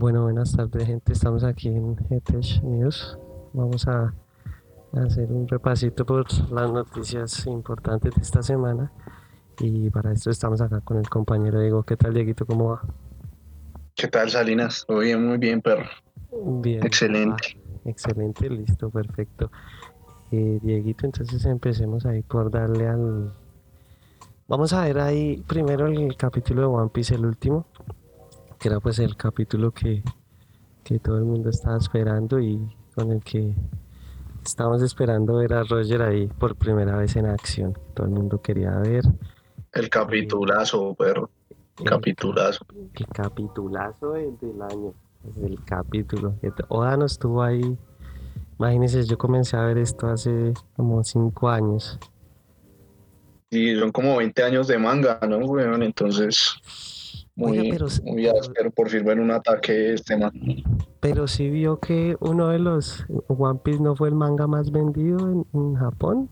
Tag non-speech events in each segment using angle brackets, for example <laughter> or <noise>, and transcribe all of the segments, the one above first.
Bueno, buenas tardes, gente. Estamos aquí en GTech News. Vamos a hacer un repasito por las noticias importantes de esta semana. Y para esto estamos acá con el compañero Diego. ¿Qué tal, Dieguito? ¿Cómo va? ¿Qué tal, Salinas? Bien, muy bien, perro. Bien. Excelente. ah, excelente, listo, perfecto. Eh, Dieguito, entonces empecemos ahí por darle al... Vamos a ver ahí primero el capítulo de One Piece, el último, que era pues el capítulo que, que todo el mundo estaba esperando y con el que estábamos esperando ver a Roger ahí por primera vez en acción. Todo el mundo quería ver El capitulazo, perro. el, Capitulazo. el capitulazo del, del año, el capítulo. Oda no estuvo ahí. Imagínense, yo comencé a ver esto hace como cinco años. Y son como 20 años de manga, ¿no, weón? Entonces, Oiga, muy, pero, muy pero, áspero por fin ver un ataque este man. pero sí vio que uno de los One Piece no fue el manga más vendido en, en Japón.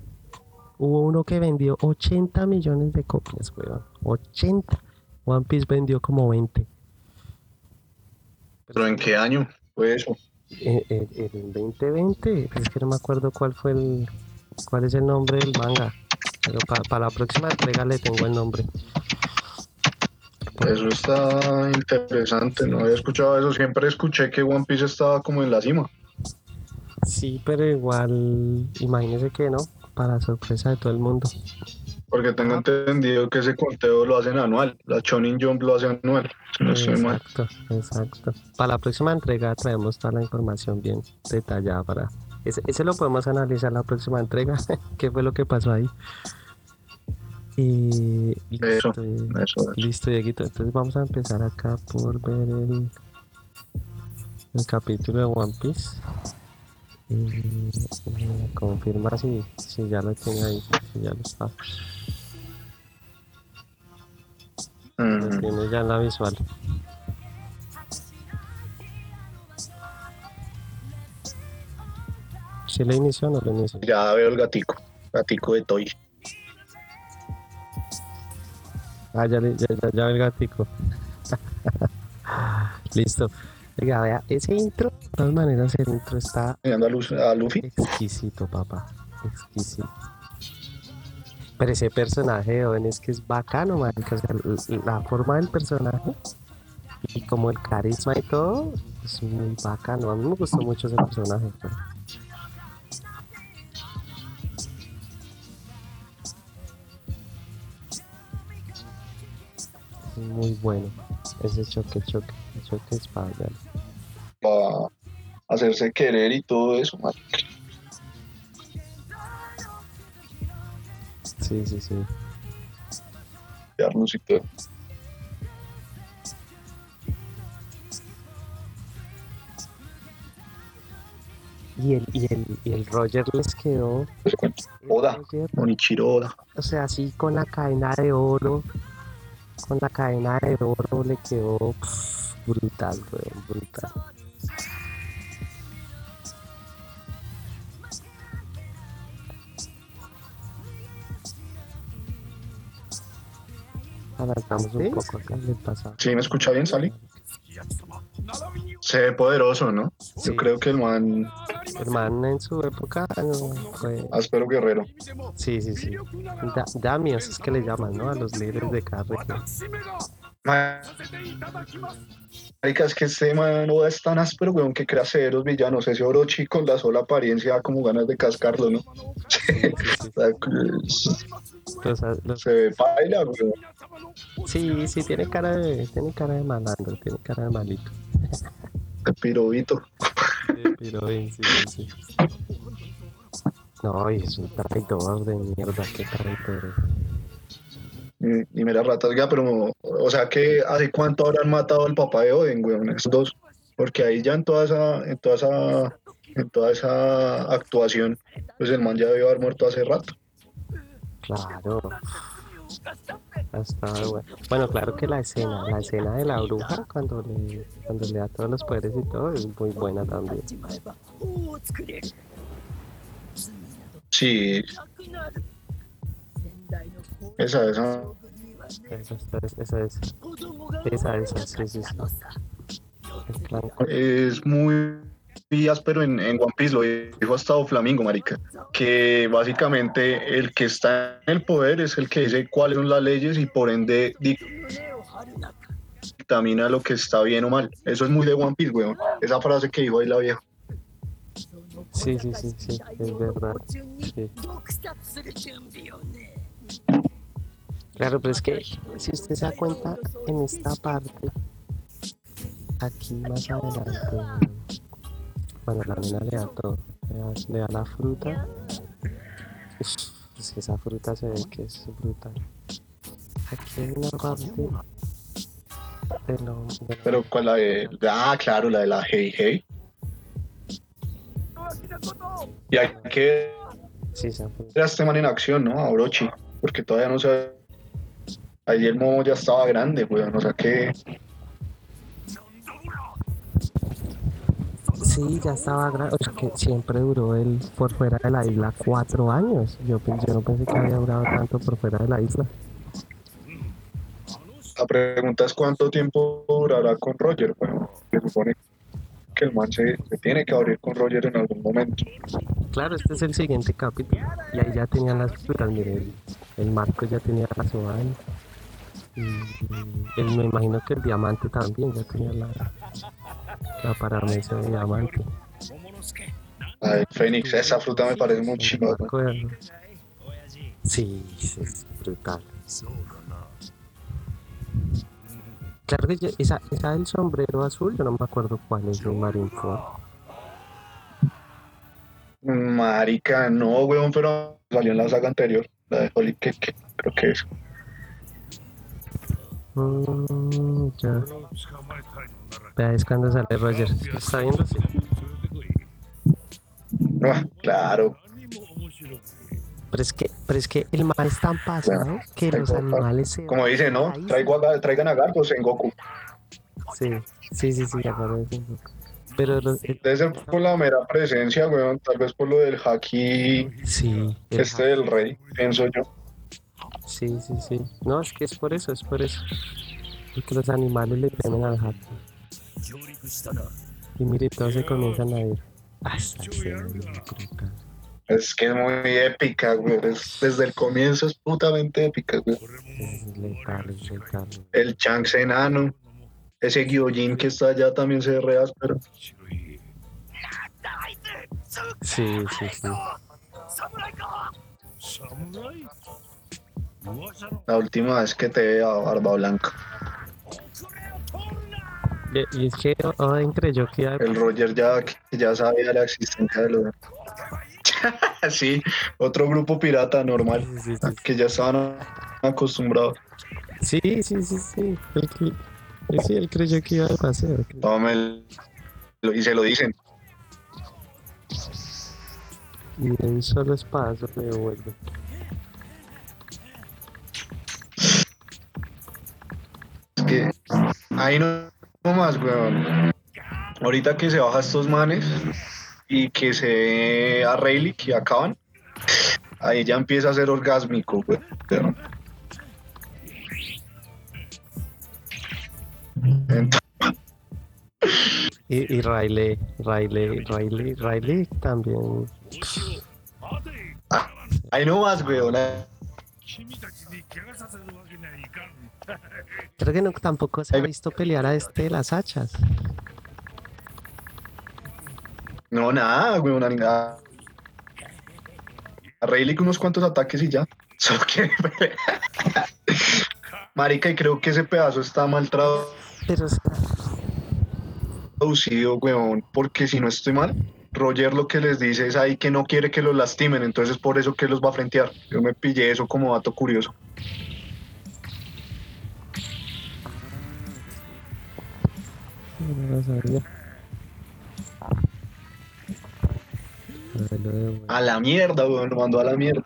Hubo uno que vendió 80 millones de copias, weón. 80. One Piece vendió como 20. ¿Pero en qué año fue eso? En, en- en el 2020, es que no me acuerdo cuál fue el, cuál es el nombre del manga. Pero para la próxima entrega le tengo el nombre. Eso está interesante, no había escuchado eso. Siempre escuché que One Piece estaba como en la cima. Sí, pero igual, imagínese que no, para sorpresa de todo el mundo. Porque tengo entendido que ese conteo lo hacen anual. La Shonen Jump lo hace anual, si no estoy mal. Exacto, exacto. Para la próxima entrega traemos toda la información bien detallada para... Ese, ese lo podemos analizar la próxima entrega, <laughs> qué fue lo que pasó ahí. Y listo, eh, eso, eso. listo, Dieguito. Entonces vamos a empezar acá por ver el, el capítulo de One Piece. Y confirma si, si ya lo tiene ahí, si ya lo está. Lo Ujú. tiene ya en la visual. ¿Si le inició o no lo inició? Ya veo el gatico, gatico de Toy. Ah, ya, ya, ya, ya el gatico. <laughs> Listo. Oiga, vea, ese intro, de todas maneras, el intro está Mirando a, Luz- a Luffy. exquisito, papá. Exquisito. Pero ese personaje de Oden es que es bacano, marica. O sea, la forma del personaje y como el carisma y todo, es muy bacano. A mí me gustó mucho ese personaje. pues. Es Muy bueno. Ese choque, choque, choque espacial. para hacerse querer y todo eso, man. Sí, sí, sí. Darnos y todo. Y el, y el, y el Roger les quedó. Oda. Roger, Onichiro Oda. o sea, así con la cadena de oro, con la cadena de oro le quedó brutal, weón, brutal. Adelantamos un poco acá del pasado. ¿Sí me escucha bien, Sally? Se ve poderoso, ¿no? Sí. Yo creo que el man El man en su época fue. áspero guerrero. Sí, sí, sí. Da- Damios es que le llaman, ¿no? A los líderes de cada región. Marica, es que este man es tan áspero, weón, que crea severos villanos. Ese Orochi con la sola apariencia da como ganas de cascarlo, ¿no? <laughs> Sí, sí, Los- los- Se ve paila, weón. Sí, sí, tiene cara de, tiene cara de malandro, tiene cara de malito. El pirobito. Pero bien, sí, sí, sí. No, y es un traidor de mierda, qué traidor. Y, y mira, ratas, ya, pero, o sea que hace cuánto habrán matado al papá de Oden, weón, esos dos. Porque ahí ya en toda esa, en toda esa, en toda esa actuación, pues el man ya debió haber muerto hace rato. Claro. Hasta, bueno. bueno, claro que la escena, la escena de la bruja cuando le, cuando le da todos los poderes y todo es muy buena también. Sí, esa, esa. Esa, esa, esa es, esa, esa, sí, sí, sí. Es muy áspero en, en One Piece, lo dijo hasta Flamingo, marica, que básicamente el que está en el poder es el que dice cuáles son las leyes y por ende dictamina lo que está bien o mal. Eso es muy de One Piece, weón. Esa frase que dijo ahí la vieja. Sí, sí, sí, sí, es verdad. Claro, pero es que si usted se da cuenta en esta parte, aquí más adelante, cuando la nena le da todo, le da, la fruta, es que esa fruta se ve que es brutal. Aquí hay una parte de lo, de Pero con la de. Ah, claro, la de la Hey Hey. Y hay que sí, esa fruta. ver a este man en acción, ¿no? A Orochi. Porque todavía no se. Ahí el momo ya estaba grande, weón. O sea que. Sí, ya estaba grande, o sea que siempre duró él por fuera de la isla cuatro años. Yo, pensé, yo no pensé que había durado tanto por fuera de la isla. La pregunta es cuánto tiempo durará con Roger. Bueno, se supone que el man se, se tiene que abrir con Roger en algún momento. Claro, este es el siguiente capítulo. Y ahí ya tenían las frutas, mire, el, marco ya tenía la Soban. Y el, me imagino que el diamante también ya tenía la, la paramesa de diamante. De Fénix, esa fruta me parece muy No chiva. acuerdo. Sí, es brutal. Claro que yo- esa, esa del sombrero azul, yo no me acuerdo cuál es un Marineford. Marica, no, weón, pero salió en la saga anterior. La de Holy Cake, creo que es. Mm, ya. Vea, es cuando sale Roger. ¿Está viendo? Sí. Ah, claro. Pero es que, pero es que el mar es tan pasado que los animales se Como dice, ¿no? Traigo a, Ga- traigan a Gargos en Goku. Sí, sí, sí, sí, acuerdo de. Pero los- el- Debe ser por la mera presencia, weón. Tal vez por lo del haki sí, el este del rey, pienso yo. Sí, sí, sí. No, es que es por eso, es por eso. Porque los animales le temen al jato. Y mire, todos se comienzan a ir. Hasta. Es que es muy épica. Es- desde el comienzo es putamente épica, weón. Es letal, es letal. El Shanks enano. Ese Gyojin que está allá también se ve re áspero. Sí, sí, sí. La última vez que te vea Barba Blanca. Y, es que Oden creyó que. El Roger ya, ya sabía la existencia de los. <laughs> sí, otro grupo pirata normal. Sí, sí, Que ya estaban acostumbrados. sí, sí, sí, sí. Él, cre- él sí, él creyó que iba a pasar. Tome el- lo- y se lo dicen. Y de un solo espacio le devuelve. Es que ahí no más, weón. Ahorita que se baja estos manes y que se ve a Rayleigh y acaban, ahí ya empieza a ser orgásmico, weón. Entonces, Y, y Riley, Riley, Riley, Riley también. ahí no más, weón. Creo que no, tampoco se ha visto pelear a este de las hachas. No, nada, weón. A, a, a Rayleigh unos cuantos ataques y ya. <laughs> Solo. Marica, y creo que ese pedazo está mal traducido, weón, porque si no estoy mal, Roger lo que les dice es ahí que no quiere que los lastimen, entonces es por eso que los va a frentear. Yo me pillé eso como dato curioso. No lo A la mierda, weón, lo mandó a la mierda.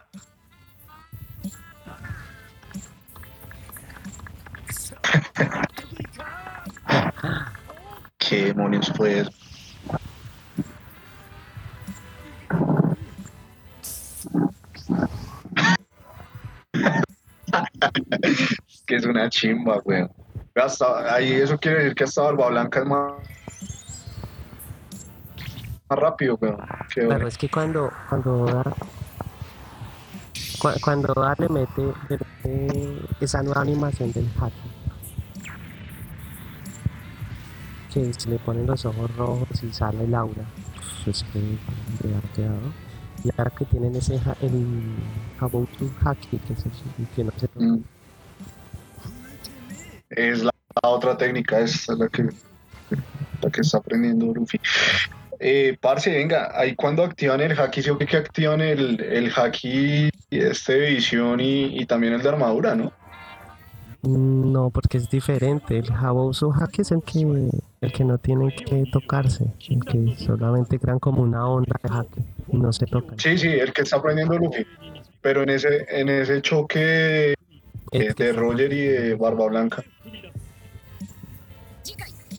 <laughs> ¿Qué demonios fue eso? <laughs> que es una chimba, weón. Hasta, ahí eso quiere decir que hasta Barba Blanca es más, más rápido, que Claro, es que cuando, cuando cuando Oda le mete, le mete esa nueva animación del hack, que se le ponen los ojos rojos y sale el aura, pues que le ha quedado. Y ahora que tienen ese el Haboutu Haki, que es el que no se. Mm. Es la, la otra técnica, es la que, la que está aprendiendo Luffy. Eh, parce, venga, ahí cuando activan el haki, sí o que activan el, el haki este de visión y, y también el de armadura, ¿no? No, porque es diferente. El Haboutu Haki es el que, el que no tienen que tocarse, el que solamente crean como una onda de Haki y no se tocan. Sí, sí, el que está aprendiendo Luffy. Pero en ese, en ese choque eh, Es de Roger y de Barba Blanca.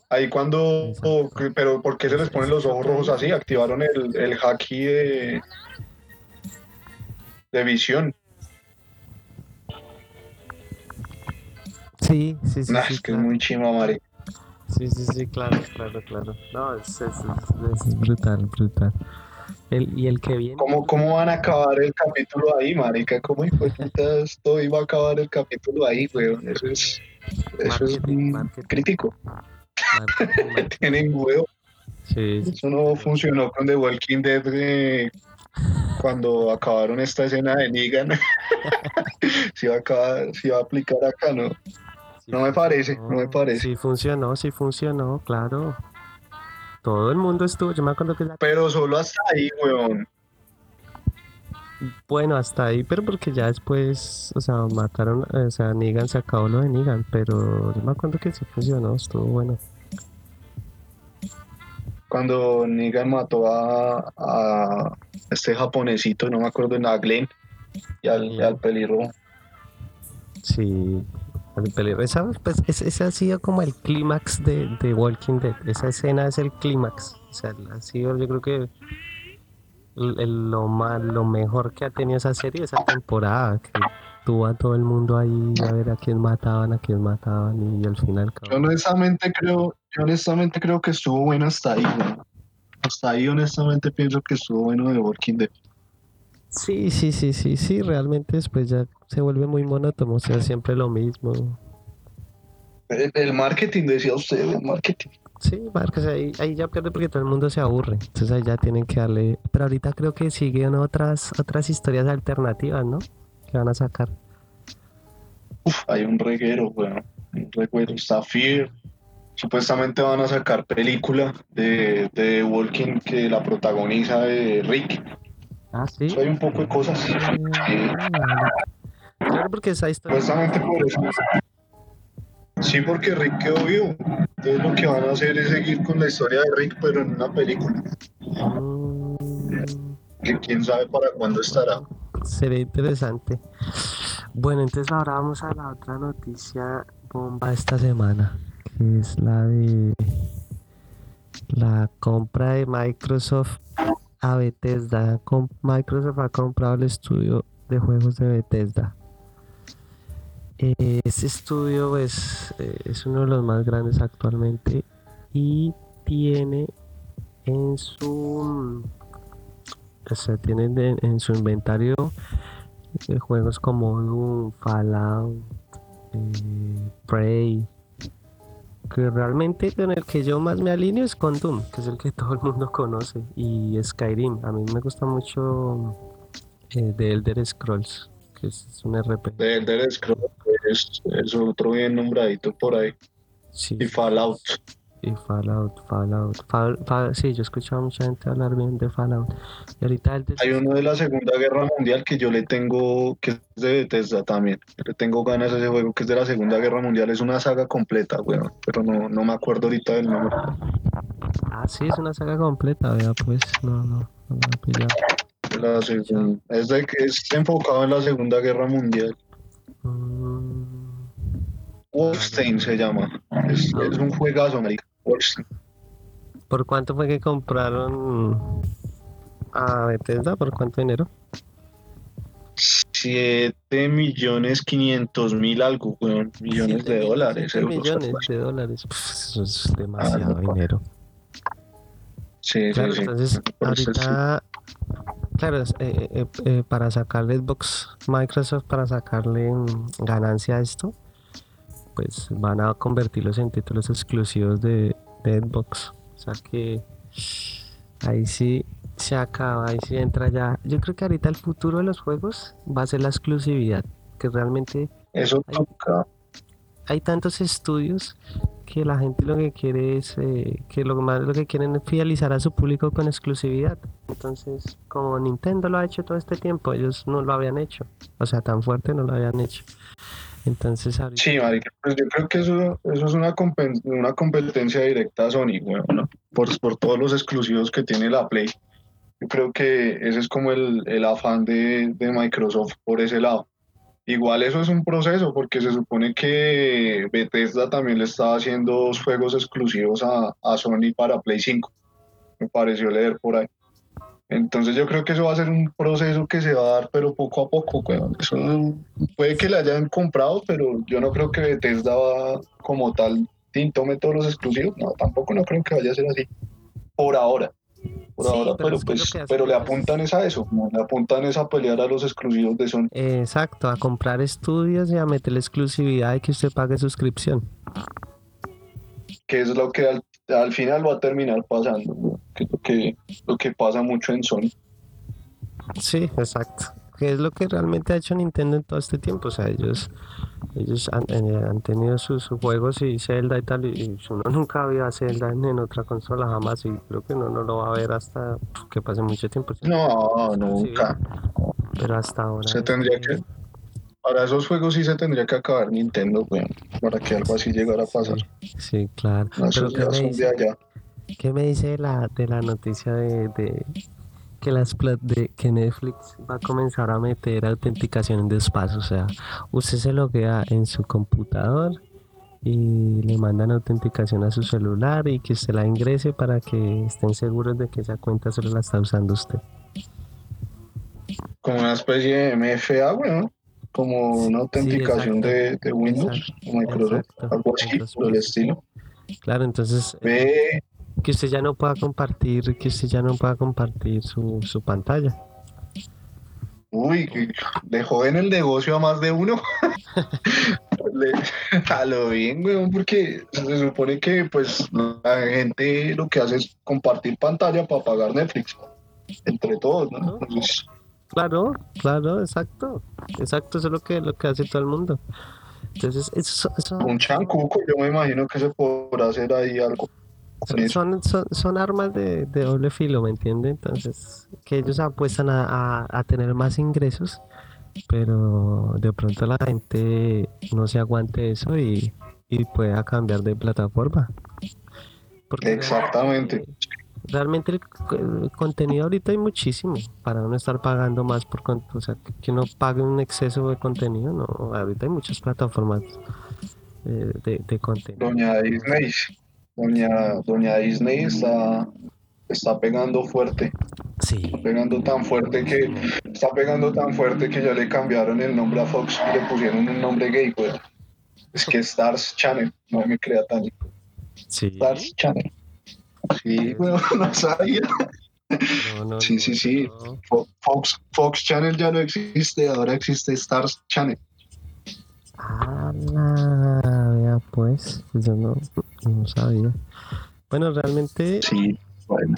Ahí cuando, pero ¿por qué se les ponen los ojos rojos así? Activaron el, el haki de, de visión. Sí, sí, sí. Nah, sí, es que es claro. muy chima, Mari. Sí, sí, sí, claro, claro, claro. No, es, es, es- es brutal, brutal. El, y el que viene. ¿Cómo, ¿Cómo van a acabar el capítulo ahí, marica? ¿Cómo esto iba a acabar el capítulo ahí, weón? Eso es, eso es Marketing, crítico. marketing, <laughs> marketing. Tienen huevo. Sí, sí, Eso no funcionó con The Walking Dead eh, cuando acabaron esta escena de Negan. <laughs> si va a acabar, si va a aplicar acá, ¿no? sí no me parece, no me parece. Sí funcionó, sí funcionó, claro. Todo el mundo estuvo, yo me acuerdo que la- Pero solo hasta ahí, weón. bueno, hasta ahí, pero porque ya después, o sea, mataron, o sea, Negan se acabó lo de Negan, pero yo me acuerdo que sí funcionó, estuvo bueno. Cuando Negan mató a, a este japonesito, no me acuerdo, a Glenn y al, y al pelirrojo. Sí. Esa, pues, ese, ha sido como el clímax de, Walking Dead. Esa escena es el clímax. O sea, ha sido, yo creo que lo, más, lo mejor que ha tenido esa serie, esa temporada, que tuvo a todo el mundo ahí a ver a quién mataban, a quién mataban y al final Yo honestamente creo, yo honestamente creo que estuvo bueno hasta ahí, weón. Hasta ahí honestamente pienso que estuvo bueno de Walking Dead. Sí, sí, sí, sí, sí, realmente después ya se vuelve muy monótono, o sea, siempre lo mismo. El, el marketing, decía usted, el marketing. Sí, Marcos, ahí, ahí ya pierde porque todo el mundo se aburre. Entonces ahí ya tienen que darle. Pero ahorita creo que siguen otras, otras historias alternativas, ¿no? Que van a sacar. Uf, hay un reguero, weón. Un reguero. Está Fear. Supuestamente van a sacar película de, de Walking que la protagoniza de Rick. Ah, sí. Eso hay un poco de cosas. Sí. Claro, porque esa historia. Supuestamente por eso. Sí, porque Rick quedó vivo. Entonces lo que van a hacer es seguir con la historia de Rick, pero en una película. Mm, Que quién sabe para cuándo estará. sería interesante. Bueno, entonces ahora vamos a la otra noticia bomba esta semana, que es la de la compra de Microsoft a Bethesda. Microsoft ha comprado el estudio de juegos de Bethesda. Este estudio pues, eh, es uno de los más grandes actualmente y tiene en su o sea, tienen en su inventario eh, juegos como Doom, Fallout, eh, Prey, que realmente con el que yo más me alineo es con Doom, que es el que <laughs> todo el mundo conoce, y Skyrim. A mí me gusta mucho eh, The Elder Scrolls, que es, es un RPG. De Elder Scrolls es, es otro bien nombradito por ahí. Sí, Y Fallout. Y Fallout, Fallout. Fall- Fall- sí, yo he escuchado a mucha gente hablar bien de Fallout. Y ahorita el Hay uno de la Segunda Guerra Mundial que yo le tengo, que es de Bethesda también. Le tengo ganas a ese juego que es de la Segunda Guerra Mundial. Es una saga completa, weón. Pero no, no me acuerdo ahorita del nombre. Ah, sí, es una saga completa, vea, pues, no, no, no. La segun- es, de, que es enfocado en la Segunda Guerra Mundial. Mm, Wolfstein se llama. Es, es un juegazo, marica. ¿Por cuánto fue que compraron a Bethesda? ¿Por cuánto dinero? 7 millones 500 mil algo, weón. Millones de dólares, millones de dólares. Pff, eso es demasiado Ah, no. dinero. Sí, Claro, sí, sí. entonces ahorita, claro, eh, eh, eh, para sacarle Xbox, Microsoft, para sacarle mm, ganancia a esto, pues van a convertirlos en títulos exclusivos de, de Xbox. O sea que ahí sí se acaba, ahí sí entra ya. Yo creo que ahorita el futuro de los juegos va a ser la exclusividad, que realmente Eso Ay. toca. hay tantos estudios que la gente lo que quiere es eh, que lo más lo que quieren es fidelizar a su público con exclusividad. Entonces, como Nintendo lo ha hecho todo este tiempo, ellos no lo habían hecho. O sea, tan fuerte no lo habían hecho. Entonces, Sí, marica, pues yo creo que eso, eso es una, una competencia directa a Sony, weón, ¿no? Por, por todos los exclusivos que tiene la Play. Yo creo que ese es como el, el afán de, de Microsoft por ese lado. Igual eso es un proceso, porque se supone que Bethesda también le estaba haciendo juegos exclusivos a, a Sony para Play 5. Me pareció leer por ahí. Entonces yo creo que eso va a ser un proceso que se va a dar, pero poco a poco, weón. Eso puede que le hayan comprado, pero yo no creo que Bethesda va como tal, tome todos los exclusivos. No, tampoco no creo que vaya a ser así. Por ahora. Por Sí, ahora, pero pues, pero le apuntan es a eso, ¿no? le apuntan es a pelear a los exclusivos de Sony. Exacto, a comprar estudios y a meterle exclusividad y que usted pague suscripción. que es lo que al, al final va a terminar pasando, ¿no? que es lo que, lo que pasa mucho en Sony. Sí, exacto. Que es lo que realmente ha hecho Nintendo en todo este tiempo. O sea, ellos, ellos han, eh, han tenido sus, sus juegos y Zelda y tal. Y, y uno <laughs> nunca vio a Zelda en, en otra consola jamás. Y creo que uno no lo va a ver hasta que pase mucho tiempo. No, nunca. Pero hasta ahora. Se tendría que, para esos juegos sí se tendría que acabar Nintendo, weón, para que algo así llegara a pasar. Sí, claro. No, Pero ¿qué me dice, qué me dice de la, de la noticia de, de que las de que Netflix va a comenzar a meter autenticación en despacio? O sea, usted se loguea en su computador y le mandan autenticación a su celular y que usted la ingrese para que estén seguros de que esa cuenta solo la está usando usted. Como una especie de MFA, weón. Como una autenticación de, de Windows, Exacto, o Microsoft, exacto. algo así, por el estilo. Claro, entonces eh, Ve, que usted ya no pueda compartir, que usted ya no pueda compartir su, su pantalla. uy, que dejó en el negocio a más de uno. <laughs> A lo bien, weón, porque se supone que pues la gente lo que hace es compartir pantalla para pagar Netflix entre todos, ¿no? Entonces, Claro, claro, exacto. Exacto, eso es lo que, lo que hace todo el mundo. Entonces, eso, eso- un chancuco, yo me imagino que se podrá hacer ahí algo. son, son, son armas de, de doble filo, ¿me entiende? Entonces, que ellos apuestan a, a- a tener más ingresos, pero de pronto la gente no se aguante eso y, y pueda cambiar de plataforma. Porque Exactamente. Realmente- el, el contenido ahorita hay muchísimo para no estar pagando más por o sea que, uno pague un exceso de contenido, no, ahorita hay muchas plataformas eh, de, de contenido. Doña Disney, doña, doña Disney está, está pegando fuerte, Sí. pegando tan fuerte que está pegando tan fuerte que ya le cambiaron el nombre a Fox y le pusieron un nombre gay, pues. Es que Stars Channel, no me crea tan Sí. Stars Channel. Sí, <laughs> bueno, no sabía. No, no, Sí, no, sí, sí. Fox, Fox Channel ya no existe, ahora existe Stars Channel. Ah, vea pues, yo no, no sabía. Bueno, realmente, Sí, bueno.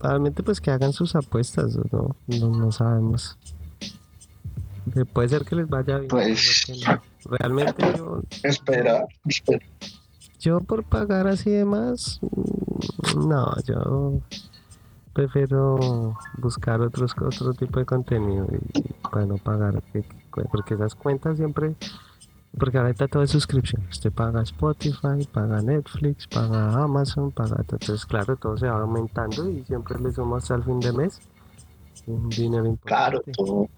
realmente pues que hagan sus apuestas, no, no, no sabemos. Eh, Puede ser que les vaya bien. no. Realmente yo, Espera, espera. Yo por pagar así de más, mm, no, yo prefiero buscar otros otro tipo de contenido y para no pagar, que- que- porque esas cuentas siempre, porque ahorita todo es suscripción, usted paga Spotify, paga Netflix, paga Amazon, paga, entonces claro, todo se va aumentando y siempre le suma hasta el fin de mes un dinero Claro, importante. todo.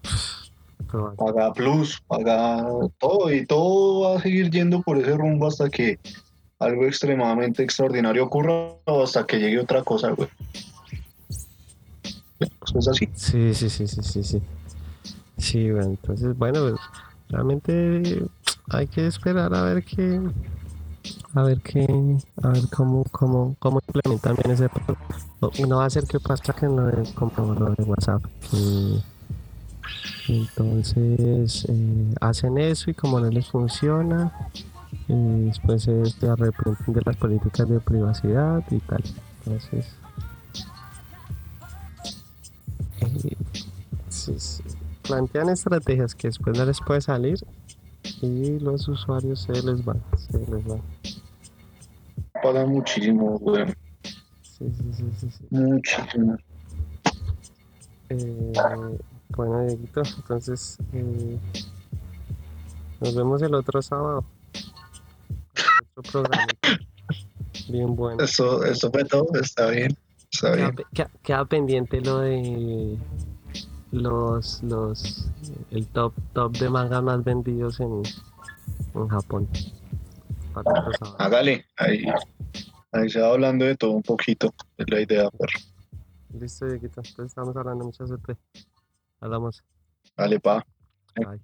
Todo- paga plus, paga todo y todo va a seguir yendo por ese rumbo hasta que algo extremadamente extraordinario ocurra hasta que llegue otra cosa, güey. Es así. Sí, sí, sí, sí, sí, sí. Sí, bueno, entonces, bueno, realmente hay que esperar a ver qué, a ver qué, a ver cómo, cómo, cómo implementan bien ese No va a ser que pasa que lo de, como lo de WhatsApp, entonces eh, hacen eso y como no les funciona, eh, después se, se arrepienten de las políticas de privacidad y tal. Entonces, eh, sí, sí, plantean estrategias que después no les puede salir y los usuarios se les van, se les van. Pagan muchísimo. Sí, sí, sí, sí, sí. Muchísimo. Eh, bueno, Dieguito, entonces eh, nos vemos el otro sábado. Programa. Bien bueno. Eso, eso fue todo. Está bien. Está Queda, bien. queda- queda pendiente lo de los, los, el top, top de mangas más vendidos en, en Japón. Para. Hágale. Ahí, ahí se va hablando de todo un poquito. Es la idea, perro. Listo, Dieguito. Entonces estamos hablando. Mucha suerte. Hablamos. Dale, pa. Bye.